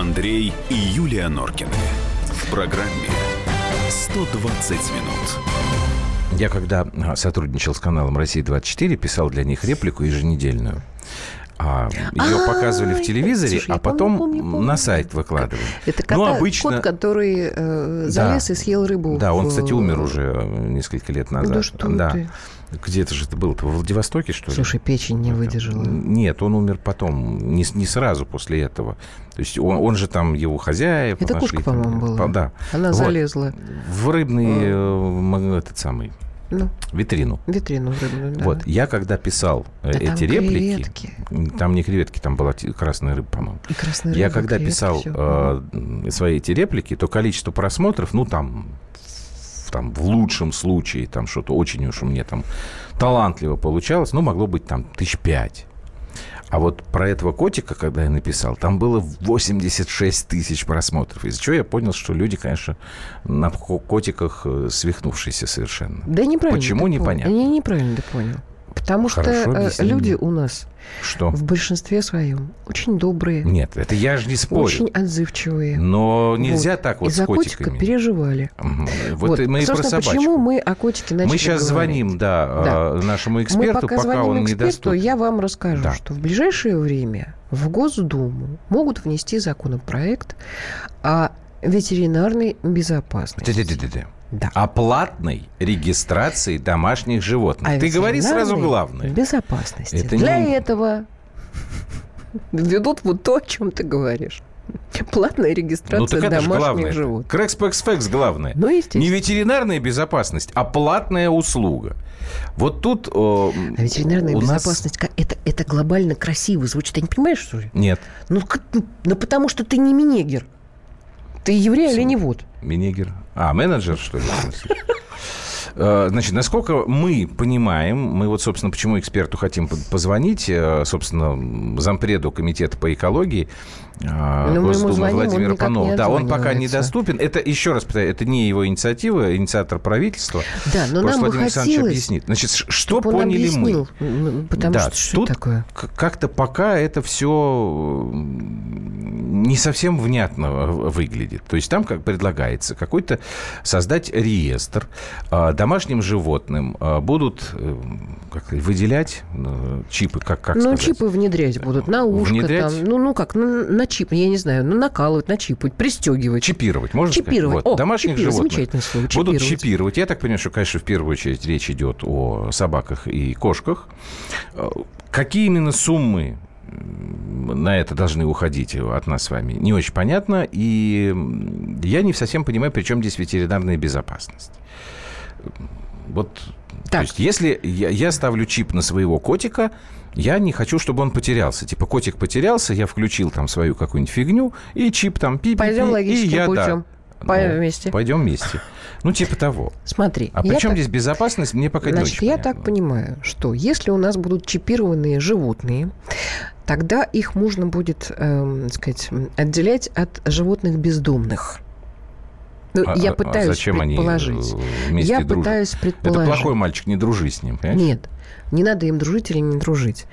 Андрей и Юлия Норкины. В программе 120 минут. Я когда а, сотрудничал с каналом «Россия-24», писал для них реплику еженедельную. А, ее А, показывали в телевизоре, а потом на сайт выкладывали. Это ну, кот, который э, залез Да. и съел рыбу. Да, он, кстати, умер уже э, несколько лет назад. Да что ты. Где-то же это было-то? Во Владивостоке, что ли? Слушай, печень не выдержала. Нет, он умер потом, не, не сразу после этого. То есть он, он же там, его хозяева Это нашли кошка, по-моему, была. Да. Она Вот. залезла. В рыбный, э, м- этот самый, Ну, витрину. витрину рыбную, да. Вот, я когда писал э, Да там эти реплики, креветки. там не креветки, там была красная рыба, по-моему. И красная Я рыба, когда креветки, писал э, свои эти реплики, то количество просмотров, ну там, в- там в лучшем случае, там что-то очень уж у меня там талантливо получалось, ну могло быть там тысяч пять. А вот про этого котика, когда я написал, там было 86 тысяч просмотров. Из-за чего я понял, что люди, конечно, на ко- котиках э, свихнувшиеся совершенно. Да неправильно. Почему, ты понял. непонятно. Не, неправильно ты понял. Потому Хорошо, что э, люди у нас Что? в большинстве своем очень добрые, Нет, это я же не спорю. очень отзывчивые. Но нельзя Вот. так вот И с за котика котиками. переживали. Вот, и мы и про собачку. почему мы о котике начали Мы сейчас говорить? звоним, да, Да. э, нашему Мы эксперту, пока, пока, звоним он эксперту, недоступен. я вам расскажу, Да. что в ближайшее время в Госдуму могут внести законопроект о ветеринарной безопасности. Ты-ты-ты-ты-ты. Да. О платной регистрации домашних животных. О Ты говори сразу главное. Безопасности. Это Для не- этого ведут вот то, о чем ты говоришь. Платная регистрация Ну так это домашних главное. животных. Крэкспэксфэкс главное. Ну, естественно. Не ветеринарная безопасность, а платная услуга. Вот тут э, А ветеринарная у нас- безопасность, ка- это, это глобально красиво звучит. Ты не понимаешь, что ли? Нет, Ну, как- ну, ну, потому что ты не минегер. Ты еврей или не вот? А, менеджер, что ли? в смысле? Э, Значит, насколько мы понимаем, мы вот, собственно, почему эксперту хотим по- позвонить, э, собственно, зампреду комитета по экологии э, мы ему Госдумы звоним, не Панова. Да, он пока недоступен. Это, еще раз повторяю, это не его инициатива, инициатор правительства. Да, но Просто нам Владимир Александрович объяснит. Значит, что поняли объяснил, мы? Потому Да, что что тут такое? как-то пока это все совсем внятно выглядит. То есть там как предлагается какой-то создать реестр а, домашним животным а, будут э, как сказать, выделять э, чипы, как, как ну, сказать? чипы внедрять будут на ушко Внедрять? там. Ну, ну как, ну, на чип, я не знаю, ну, накалывать, начипать, пристегивать. Чипировать, можно Чипировать. сказать? Вот, О, домашних чипировать, животных замечательное слово, будут чипировать. чипировать. Я так понимаю, что, конечно, в первую очередь речь идет о собаках и кошках. Э, Какие именно суммы на это должны уходить от нас с вами, не очень понятно. И я не совсем понимаю, при чем здесь ветеринарная безопасность. Вот, то Так. есть, если я, я ставлю чип на своего котика, я не хочу, чтобы он потерялся. Типа, котик потерялся, я включил там свою какую-нибудь фигню, и чип там пи Пойдем и я, да. путем. Пойдем Ну, вместе. Пойдем вместе. Ну, типа того. Смотри, А при чем так- здесь безопасность, мне пока не Значит, очень я понятно. так понимаю, что если у нас будут чипированные животные, тогда их можно будет, так сказать, отделять от животных бездомных. Ну, А- я а- а пытаюсь зачем они, предположить. э, вместе я дружат? пытаюсь Это предположить. плохой мальчик, не дружи с ним, понимаешь? Нет, не надо им дружить или не дружить.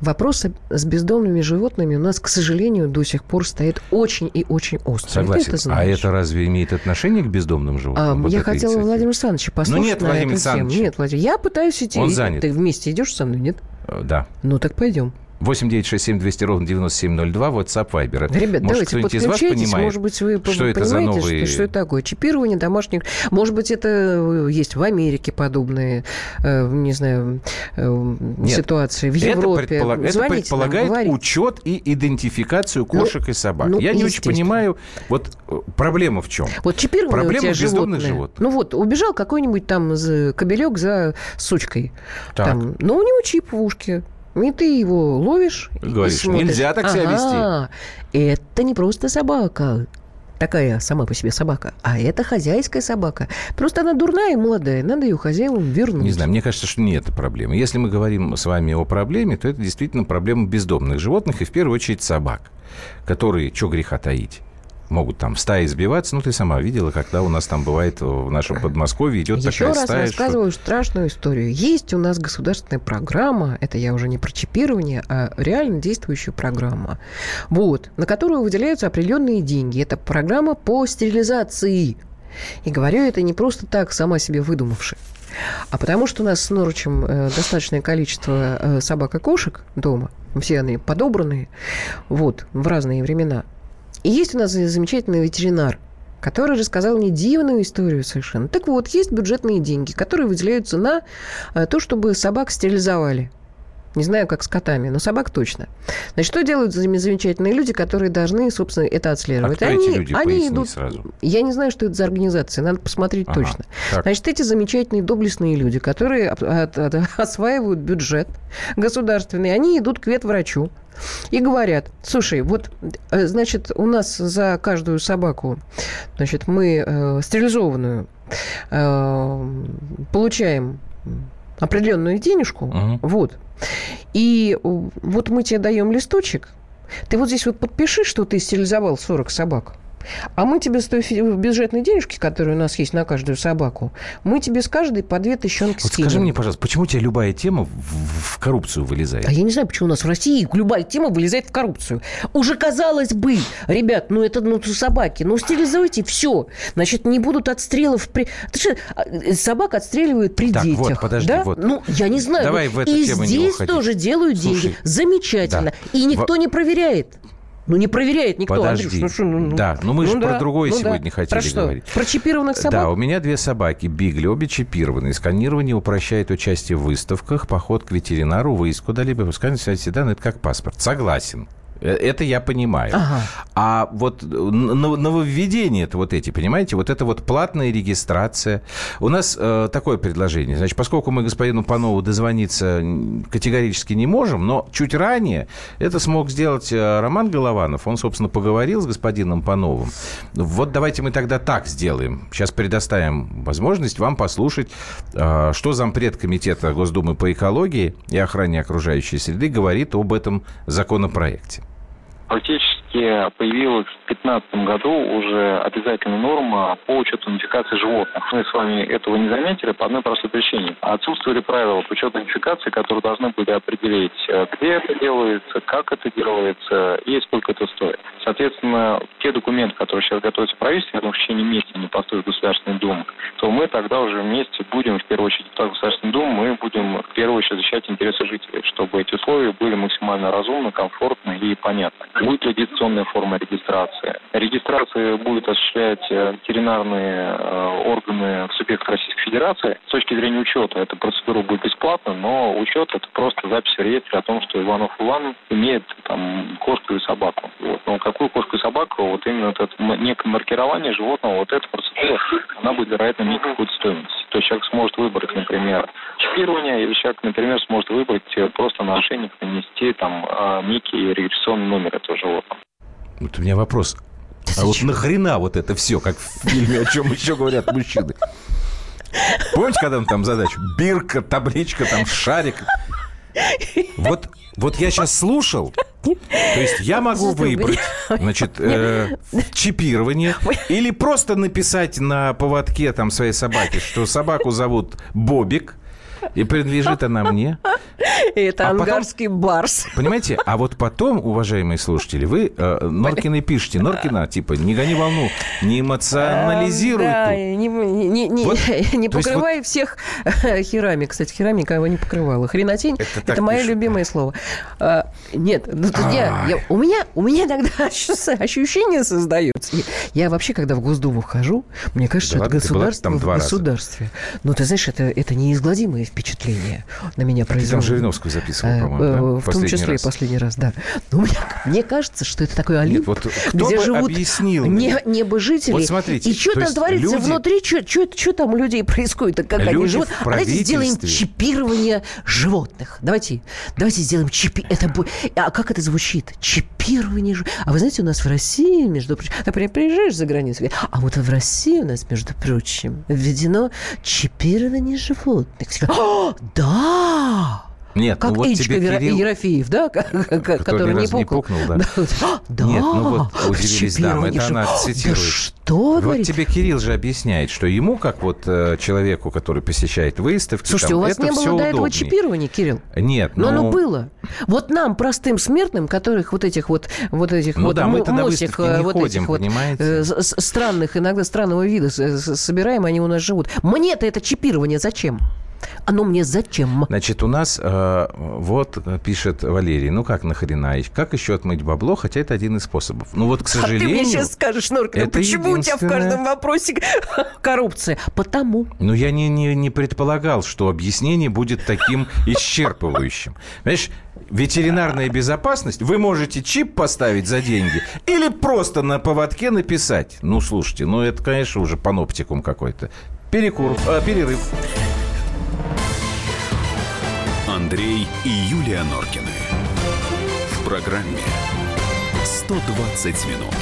Вопрос с бездомными животными у нас, к сожалению, до сих пор стоит очень и очень остро. Согласен. это а это разве имеет отношение к бездомным А, животным? Вот я хотела инициатива? Владимира Александровича послушать нет на Владимира эту тему. Александровича. Нет, Владимир, я пытаюсь идти. Он занят. Ты вместе идешь со мной, нет? Э, Да. Ну так пойдем. 8 9 6 7 200 ровно 9702, WhatsApp, Viber. Ребят, Может, давайте из вас понимает, Может быть, вы что это за понимаете, новые... что, что это такое? Чипирование домашних... Может быть, это э, есть в Америке подобные, э, не знаю, э, Нет, ситуации, в Это, Европе. предполаг- это Звоните нам, предполагает говорите. учет и идентификацию кошек и собак. ну, Я не очень понимаю, вот проблема в чем? Вот чипированные у Проблема бездомных животные. животных. Ну вот, убежал какой-нибудь там кобелек за сучкой. Так. Там, но у него чип в ушке. И ты его ловишь и Говоришь, смотришь. нельзя так себя Ага, Это не просто собака. Такая сама по себе собака. А это хозяйская собака. Просто она дурная и молодая. Надо ее хозяевам вернуть. Не знаю, мне кажется, что не это проблема. Если мы говорим с вами о проблеме, то это действительно проблема бездомных животных и в первую очередь собак, которые, что греха таить, могут там стаи сбиваться. Ну, ты сама видела, когда у нас там бывает в нашем Подмосковье идет Еще такая раз стая. рассказываю что... страшную историю. Есть у нас государственная программа, это я уже не про чипирование, а реально действующая программа, вот, на которую выделяются определенные деньги. Это программа по стерилизации. И говорю это не просто так, сама себе выдумавши. А потому что у нас с Норычем э, достаточное количество э, собак и кошек дома. Все они подобранные. Вот, в разные времена. И есть у нас замечательный ветеринар, который рассказал мне дивную историю совершенно. Так вот, есть бюджетные деньги, которые выделяются на э, то, чтобы собак стерилизовали. Не знаю, как с котами, но собак точно. Значит, что делают замечательные люди, которые должны, собственно, это отслеживать? А кто они, эти люди? они идут. сразу. Я не знаю, что это за организация, надо посмотреть Ага. точно. Так. Значит, эти замечательные доблестные люди, которые от- от- осваивают бюджет государственный, они идут к ветврачу и говорят, слушай, вот, э, значит, у нас за каждую собаку, значит, мы э, стерилизованную э, получаем определенную денежку, Мгм. вот, и э, вот мы тебе даем листочек, ты вот здесь вот подпиши, что ты стерилизовал 40 собак. А мы тебе с той бюджетной денежки, которая у нас есть на каждую собаку, мы тебе с каждой по две тысячонки Вот скинем. скажи мне, пожалуйста, почему у тебя любая тема в, в коррупцию вылезает? А я не знаю, почему у нас в России любая тема вылезает в коррупцию. Уже казалось бы, ребят, ну это ну собаки, ну стерилизуйте, все. Значит, не будут отстрелов. При... Ты что, а, э, собак отстреливают при Так, детях. вот, подожди, да? вот. Ну, я не знаю. Давай Вот в эту И тему не здесь уходить. тоже делают Слушай, деньги. Замечательно. да. И никто Во- не проверяет. Ну, не проверяет никто. Подожди. Андрюш, ну что, ну, ну, Да, ну мы же ну про да, другое ну да. сегодня хотели Про что? говорить. Про чипированных собак? Да, у меня две собаки, Бигли, обе чипированные. Сканирование упрощает участие в выставках, поход к ветеринару, выезд куда-либо. Пускай все данные, это как паспорт. Согласен. Э, Это я понимаю. Ага. А вот н- нововведения это вот эти, понимаете, вот это вот платная регистрация. У нас э, такое предложение. Значит, поскольку мы господину Панову дозвониться категорически не можем, но чуть ранее это смог сделать э, Роман Голованов. Он, собственно, поговорил с господином Пановым. Вот давайте мы тогда так сделаем. Сейчас предоставим возможность вам послушать, э, что зампред Комитета Госдумы по экологии и охране окружающей среды говорит об этом законопроекте. British Фактически появилась в 2015 году уже обязательная норма по учету идентификации животных. Мы с вами этого не заметили по одной простой причине. Отсутствовали правила по учету идентификации, которые должны были определить, э, где это делается, как это делается и сколько это стоит. Соответственно, те документы, которые сейчас готовятся в правительстве, я думаю, в течение месяца не поступят в Государственную Думу, то мы тогда уже вместе будем, в первую очередь, депутат Государственной Думы, мы будем в первую очередь защищать интересы жителей, чтобы эти условия были максимально разумны, комфортны и понятны. Будет ли дистанционная форма регистрации? Регистрация будет осуществлять э, ветеринарные э, органы в субъектах Российской Федерации. С точки зрения учета эта процедура будет бесплатна, но учет это просто запись в реестре о том, что Иванов Иван имеет там кошку или собаку. Вот. Но какую кошку и собаку, вот именно вот это некое маркирование животного, вот эта процедура, она будет, вероятно, иметь какую-то стоимость. То есть человек сможет выбрать, например, чипирование, или человек, например, сможет выбрать э, просто на ошейник нанести там э, некий регистрационный номер этого животного. Вот у меня вопрос. А вот нахрена вот это все, как в фильме, о чем еще говорят мужчины? Помните, когда он там задачу? Бирка, табличка, там шарик. Вот, вот я сейчас слушал, то есть я могу выбрать, значит, э, чипирование или просто написать на поводке там своей собаки, что собаку зовут Бобик, и принадлежит она мне. Это А потом- ангарский барс. Понимаете? А вот потом, уважаемые слушатели, вы э, Норкиной пишете. Норкина, типа, не гони волну, не эмоционализируй Да, тут. не, не, Вот, покрывай всех херами. Кстати, херами никого не покрывала. Хренотень Это – мое пишут. любимое слово. А, нет, ну, я, я- у, меня, у меня иногда ощущ- ощущение создается. Я, вообще, когда в Госдуму вхожу, мне кажется, Да это государство в государстве. Ну, ты знаешь, это, это неизгладимое впечатление на меня Ты там. Жириновскую записывал, Э, по-моему, э, да? В том числе раз. и последний раз, да. Но мне, мне кажется, что это такой Олимп, Нет, вот кто где бы живут объяснил не, небожители. Вот смотрите, и что то там творится люди- внутри, что там у людей происходит, как они Люди живут. в А давайте сделаем чипирование животных. Давайте, давайте сделаем чипи... Это А как это звучит? Чипирование животных. А вы знаете, у нас в России, между прочим, например, приезжаешь за границу, а вот в России у нас, между прочим, введено чипирование животных. «О, да! Нет, как ну вот Эдичка тебе Кирилл, Ерофеев, да? который, который раз не пукнул, да. Да, Нет, ну вот удивились дамы, это она Да цитирует. что вы Вот говорите? тебе Кирилл же объясняет, что ему, как вот э, человеку, который посещает выставки, Слушайте, там, у вас это не было до этого чипирования, Кирилл? Нет, Но ну... оно было. Вот нам, простым смертным, которых вот этих вот, вот этих Ну вот да, на мосик, не вот ходим, этих вот понимаете? э, с- странных, иногда странного вида собираем, они у нас живут. Мне-то это чипирование зачем? Оно мне зачем? Значит, у нас э, вот пишет Валерий, ну как нахрена, как еще отмыть бабло, хотя это один из способов. Ну вот, к А ты сожалению... мне сейчас скажешь, Норкина, это почему у тебя в единственное- каждом вопросе коррупция? Потому. Ну, я не, не, не предполагал, что объяснение будет таким исчерпывающим. Понимаешь, ветеринарная безопасность, вы можете чип поставить за деньги или просто на поводке написать. Ну, слушайте, ну это, конечно, уже паноптикум какой-то. Перекур, э, перерыв. Андрей и Юлия Норкины. В программе 120 минут.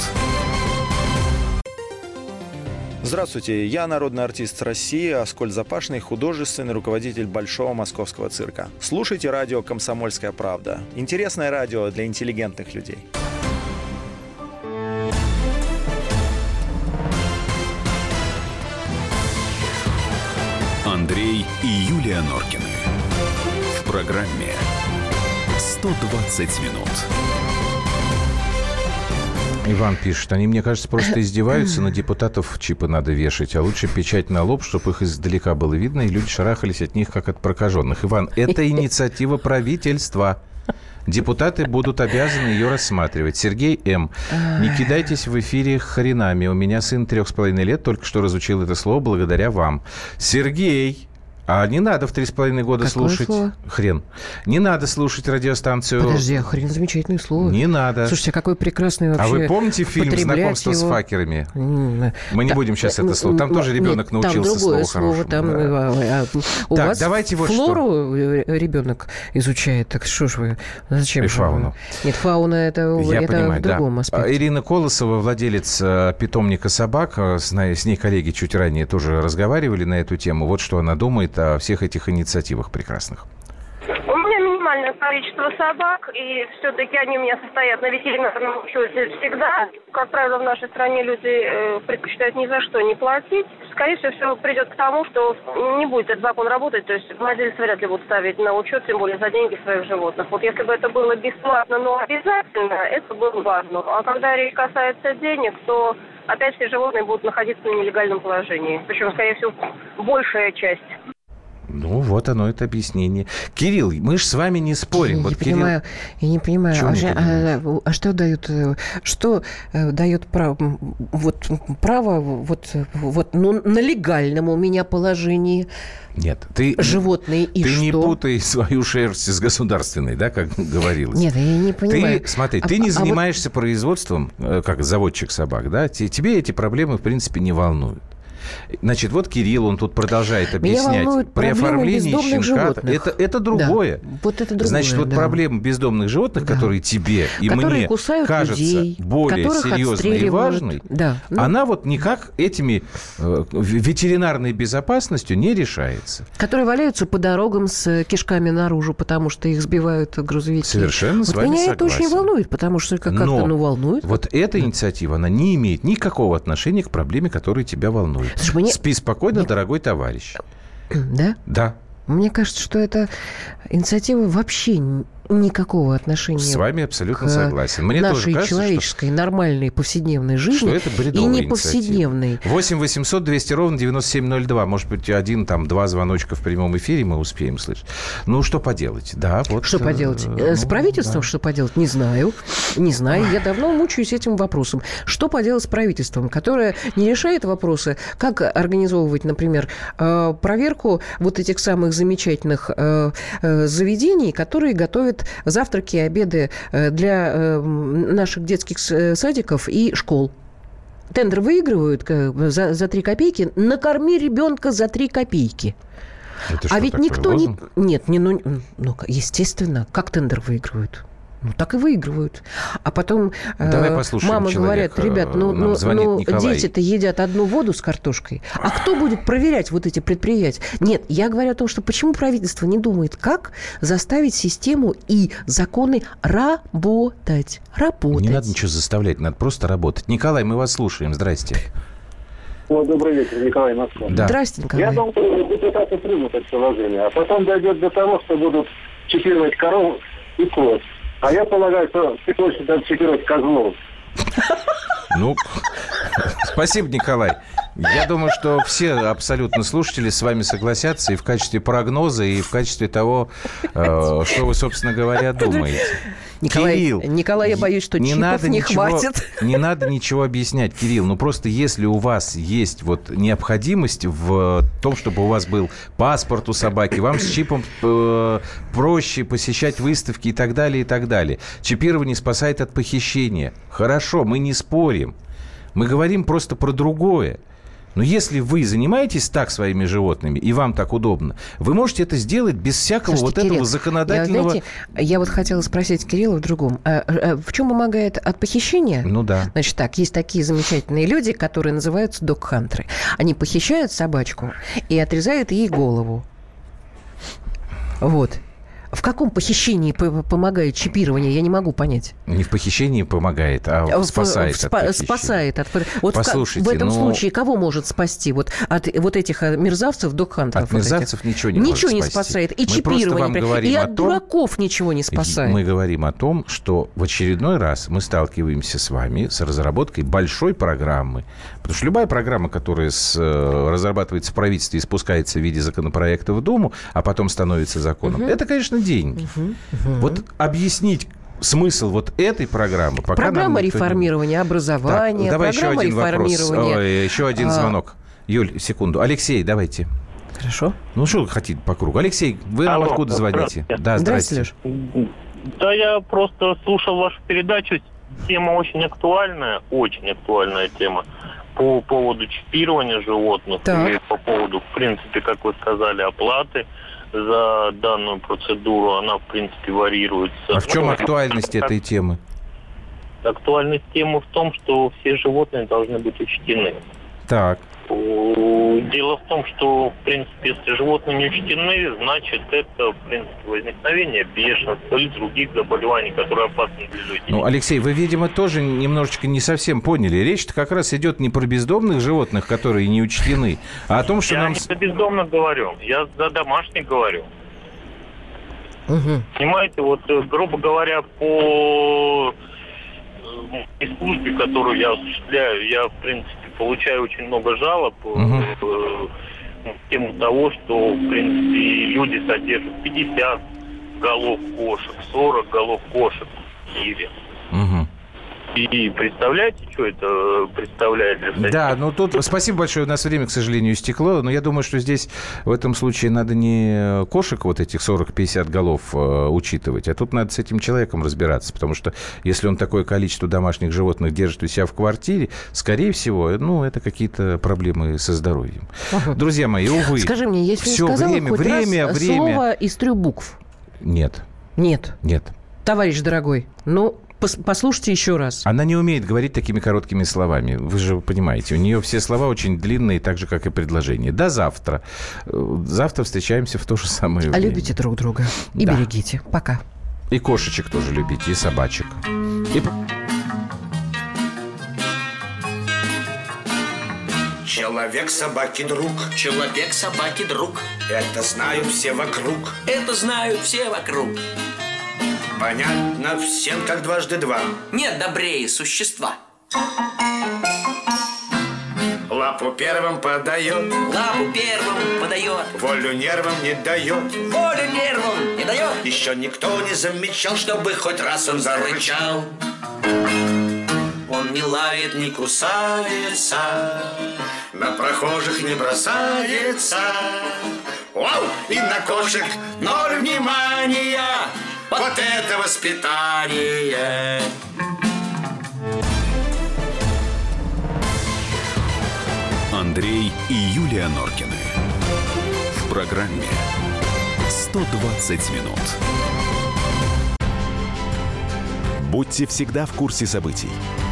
Здравствуйте, я народный артист России Аскольд Запашный, художественный руководитель Большого Московского цирка. Слушайте радио «Комсомольская правда». Интересное радио для интеллигентных людей. Андрей и Юлия Норкины. Программе 120 минут. Иван пишет, они, мне кажется, просто издеваются, на депутатов чипы надо вешать, а лучше печать на лоб, чтобы их издалека было видно, и люди шарахались от них, как от прокаженных. Иван, это инициатива правительства. Депутаты будут обязаны ее рассматривать. Сергей М. Не кидайтесь в эфире хренами. У меня сын трех с половиной лет только что разучил это слово благодаря вам. Сергей, а не надо в три с половиной года Какое слушать слово? хрен. Не надо слушать радиостанцию. Подожди, а хрен замечательное слово. Не надо. Слушайте, а какой прекрасный вообще... А вы помните фильм «Знакомство с его? факерами»? М, Мы не та- будем сейчас это м, слово. Там тоже нет, ребенок научился там другое слову слово. Там, да. а, а, у Так, вас давайте вот что. флору э, ребенок изучает. Так что ж вы... Зачем? И фауну. Нет, фауна это, Я это понимаю, в другом да. аспекте. Ирина Колосова, владелец э, питомника собак, э, с, с ней коллеги чуть ранее тоже разговаривали на эту тему. Вот что она думает о всех этих инициативах прекрасных. У меня минимальное количество собак, и все-таки они у меня состоят на ветеринарном учете всегда. Как правило, в нашей стране люди э, предпочитают ни за что не платить. Скорее всего, все придет к тому, что не будет этот закон работать, то есть владельцы вряд ли будут ставить на учет, тем более за деньги своих животных. Вот если бы это было бесплатно, но обязательно, это было бы важно. А когда речь касается денег, то опять все животные будут находиться на нелегальном положении. Причем, скорее всего, большая часть. Ну, вот оно, это объяснение. Кирилл, мы же с вами не спорим. Я вот не Кирилл- понимаю, я не понимаю, Чего а, не понимаете? а, а что дает, э, что э, дает право, вот право, вот, вот, ну, на легальном у меня положении Нет, ты, животные и ты что? не путай свою шерсть с государственной, да, как говорилось. Нет, я не понимаю. Ты, смотри, А- ты не а вот- занимаешься производством, э, как заводчик собак, да? Те- Тебе эти проблемы, в принципе, не волнуют. Значит, вот Кирилл, он тут продолжает объяснять. При оформлении щенка... Это, это другое. Да, вот это другое, Значит, вот да. проблема бездомных животных, Да. которые тебе и которые мне кусают кажется людей, более серьезной и важной, Да. Ну, она вот никак этими э, ветеринарной безопасностью не решается. которые валяются по дорогам с кишками наружу, потому что их сбивают грузовики. Совершенно с вот вами меня это очень согласен. волнует, потому что как- как-то ну, волнует. Вот эта инициатива, она не имеет никакого отношения к проблеме, которая тебя волнует. Слушай, мне- Спи спокойно, мне- дорогой товарищ. Да? Да, Мне кажется, что эта инициатива вообще никакого отношения с вами абсолютно к согласен. Мне тоже нашей кажется, что человеческой нормальной повседневной жизни что это и не повседневной. 8 800 200 ровно 9702. Может быть, один, там, два звоночка в прямом эфире мы успеем слышать. Ну, что поделать? Да, вот. Что э, поделать? ну, Э, С правительством да. что поделать? Не знаю. Не знаю. Я давно мучаюсь этим вопросом. Что поделать с правительством, которое не решает вопросы, как организовывать, например, э, проверку вот этих самых замечательных заведений, которые готовят завтраки и обеды э, для э, наших детских с- садиков и школ. Тендер выигрывают э, за, за 3 копейки. Накорми ребенка за 3 копейки. Это а что, ведь никто лозунг? не... Нет, не, ну, ну, естественно, как тендер выигрывают? Ну, так и выигрывают. А потом Давай э, послушаем мамы говорят, человека. ребят, ну, Нам ну, ну дети-то едят одну воду с картошкой. А кто будет проверять вот эти предприятия? Нет, я говорю о том, что почему правительство не думает, как заставить систему и законы работать. Работать. Не надо ничего заставлять, надо просто работать. Николай, мы вас слушаем. Здрасте. Ну, добрый вечер, Николай Москва. Да. Здравствуйте, Николай. Я думаю, что депутаты примут это положение, а потом дойдет до того, что будут чипировать коров и коз. А я полагаю, что очередь надо чипировать козлов. Ну, спасибо, Николай. Я думаю, что все абсолютно слушатели с вами согласятся и в качестве прогноза, и в качестве того, э, что вы, собственно говоря, думаете. Николай, Кирилл, Николай, я боюсь, что не чипов надо не ничего, хватит. Не надо ничего объяснять, Кирилл. Ну, просто если у вас есть вот необходимость в том, чтобы у вас был паспорт у собаки, вам с чипом э, проще посещать выставки и так далее, и так далее. Чипирование спасает от похищения. Хорошо, мы не спорим. Мы говорим просто про другое. Но если вы занимаетесь так своими животными, и вам так удобно, вы можете это сделать без всякого Слушайте, вот Кирилл, этого законодательного... Я, знаете, я вот хотела спросить Кирилла в другом. А, а, в чем помогает от похищения? Ну да. Значит так, есть такие замечательные люди, которые называются док-хантеры. Они похищают собачку и отрезают ей голову. Вот. В каком похищении помогает чипирование, я не могу понять. Не в похищении помогает, а В- спасает в- от спа- похищения. спасает от... Вот в, Послушайте, в этом ну- случае кого может спасти? Вот от вот этих э, мерзавцев, док-хантеров? От вот этих? мерзавцев ничего не Ничего не спасает. И Мы чипирование. говорим и от том- дураков ничего не спасает. Мы говорим о том, что в очередной раз мы сталкиваемся с вами с разработкой большой программы. Потому что любая программа, которая с, э, разрабатывается в правительстве и спускается в виде законопроекта в Думу, а потом становится законом, это, конечно, деньги. Вот объяснить смысл вот этой программы пока нам Программа не- реформирования Так, образования, давай еще один вопрос. Ой, еще один А, звонок. Юль, секунду. Алексей, давайте. Хорошо. Ну, что вы хотите по кругу? Алексей, вы нам Алло, откуда звоните? здравствуйте. Да, Здравствуйте, здрасте. Да я просто слушал вашу передачу. Тема очень актуальная, очень актуальная тема по поводу чипирования животных Так. и по поводу, в принципе, как вы сказали, оплаты за данную процедуру. Она, в принципе, варируется. А в чем актуальность этой темы? Актуальность темы в том, что все животные должны быть учтены. Так. Дело в том, что, в принципе, если животные не учтены, значит, это, в принципе, возникновение бешенства или других заболеваний, которые опасны для людей. Ну, Алексей, вы, видимо, тоже немножечко не совсем поняли. Речь-то как раз идет не про бездомных животных, которые не учтены, а о том, что я нам... не за бездомных говорю, я за домашних говорю. Мгм. Понимаете, вот, э, грубо говоря, по э, моей службе, которую я осуществляю, я, в принципе, получаю очень много жалоб э, Мгм. э, тему того, что, в принципе, люди содержат 50 голов кошек, 40 голов кошек в Киеве. Мгм. И представляете, что это э, представляет для соседей? Да, ну тут спасибо большое. У нас время, к сожалению, истекло. Но я думаю, что здесь в этом случае надо не кошек вот этих 40-50 голов э, учитывать, а тут надо с этим человеком разбираться. Потому что если он такое количество домашних животных держит у себя в квартире, скорее всего, ну, это какие-то проблемы со здоровьем. Друзья мои, увы. Скажи мне, если Всё, не сказала время, хоть время, раз время. слово из трех букв? Нет, Нет. нет. Товарищ дорогой, ну, послушайте еще раз. Она не умеет говорить такими короткими словами. Вы же понимаете, у нее все слова очень длинные, так же, как и предложения. До завтра. Э, Завтра встречаемся в то же самое А время. любите друг друга. И Да. берегите. Пока. И кошечек тоже любите, и собачек. И... Человек собаки друг, Человек собаки друг. это знают все вокруг. Это знают все вокруг. Понятно всем, как дважды два. Нет добрее существа. Лапу первым подает, Лапу первым подает. волю нервам не дает. Волю нервам не дает. Еще никто не замечал, чтобы хоть раз он зарычал. Он не лает, не кусается, на прохожих не бросается. Вау! И на кошек ноль внимания. Вот это воспитание! Андрей и Юлия Норкины. В программе 120 минут. Будьте всегда в курсе событий.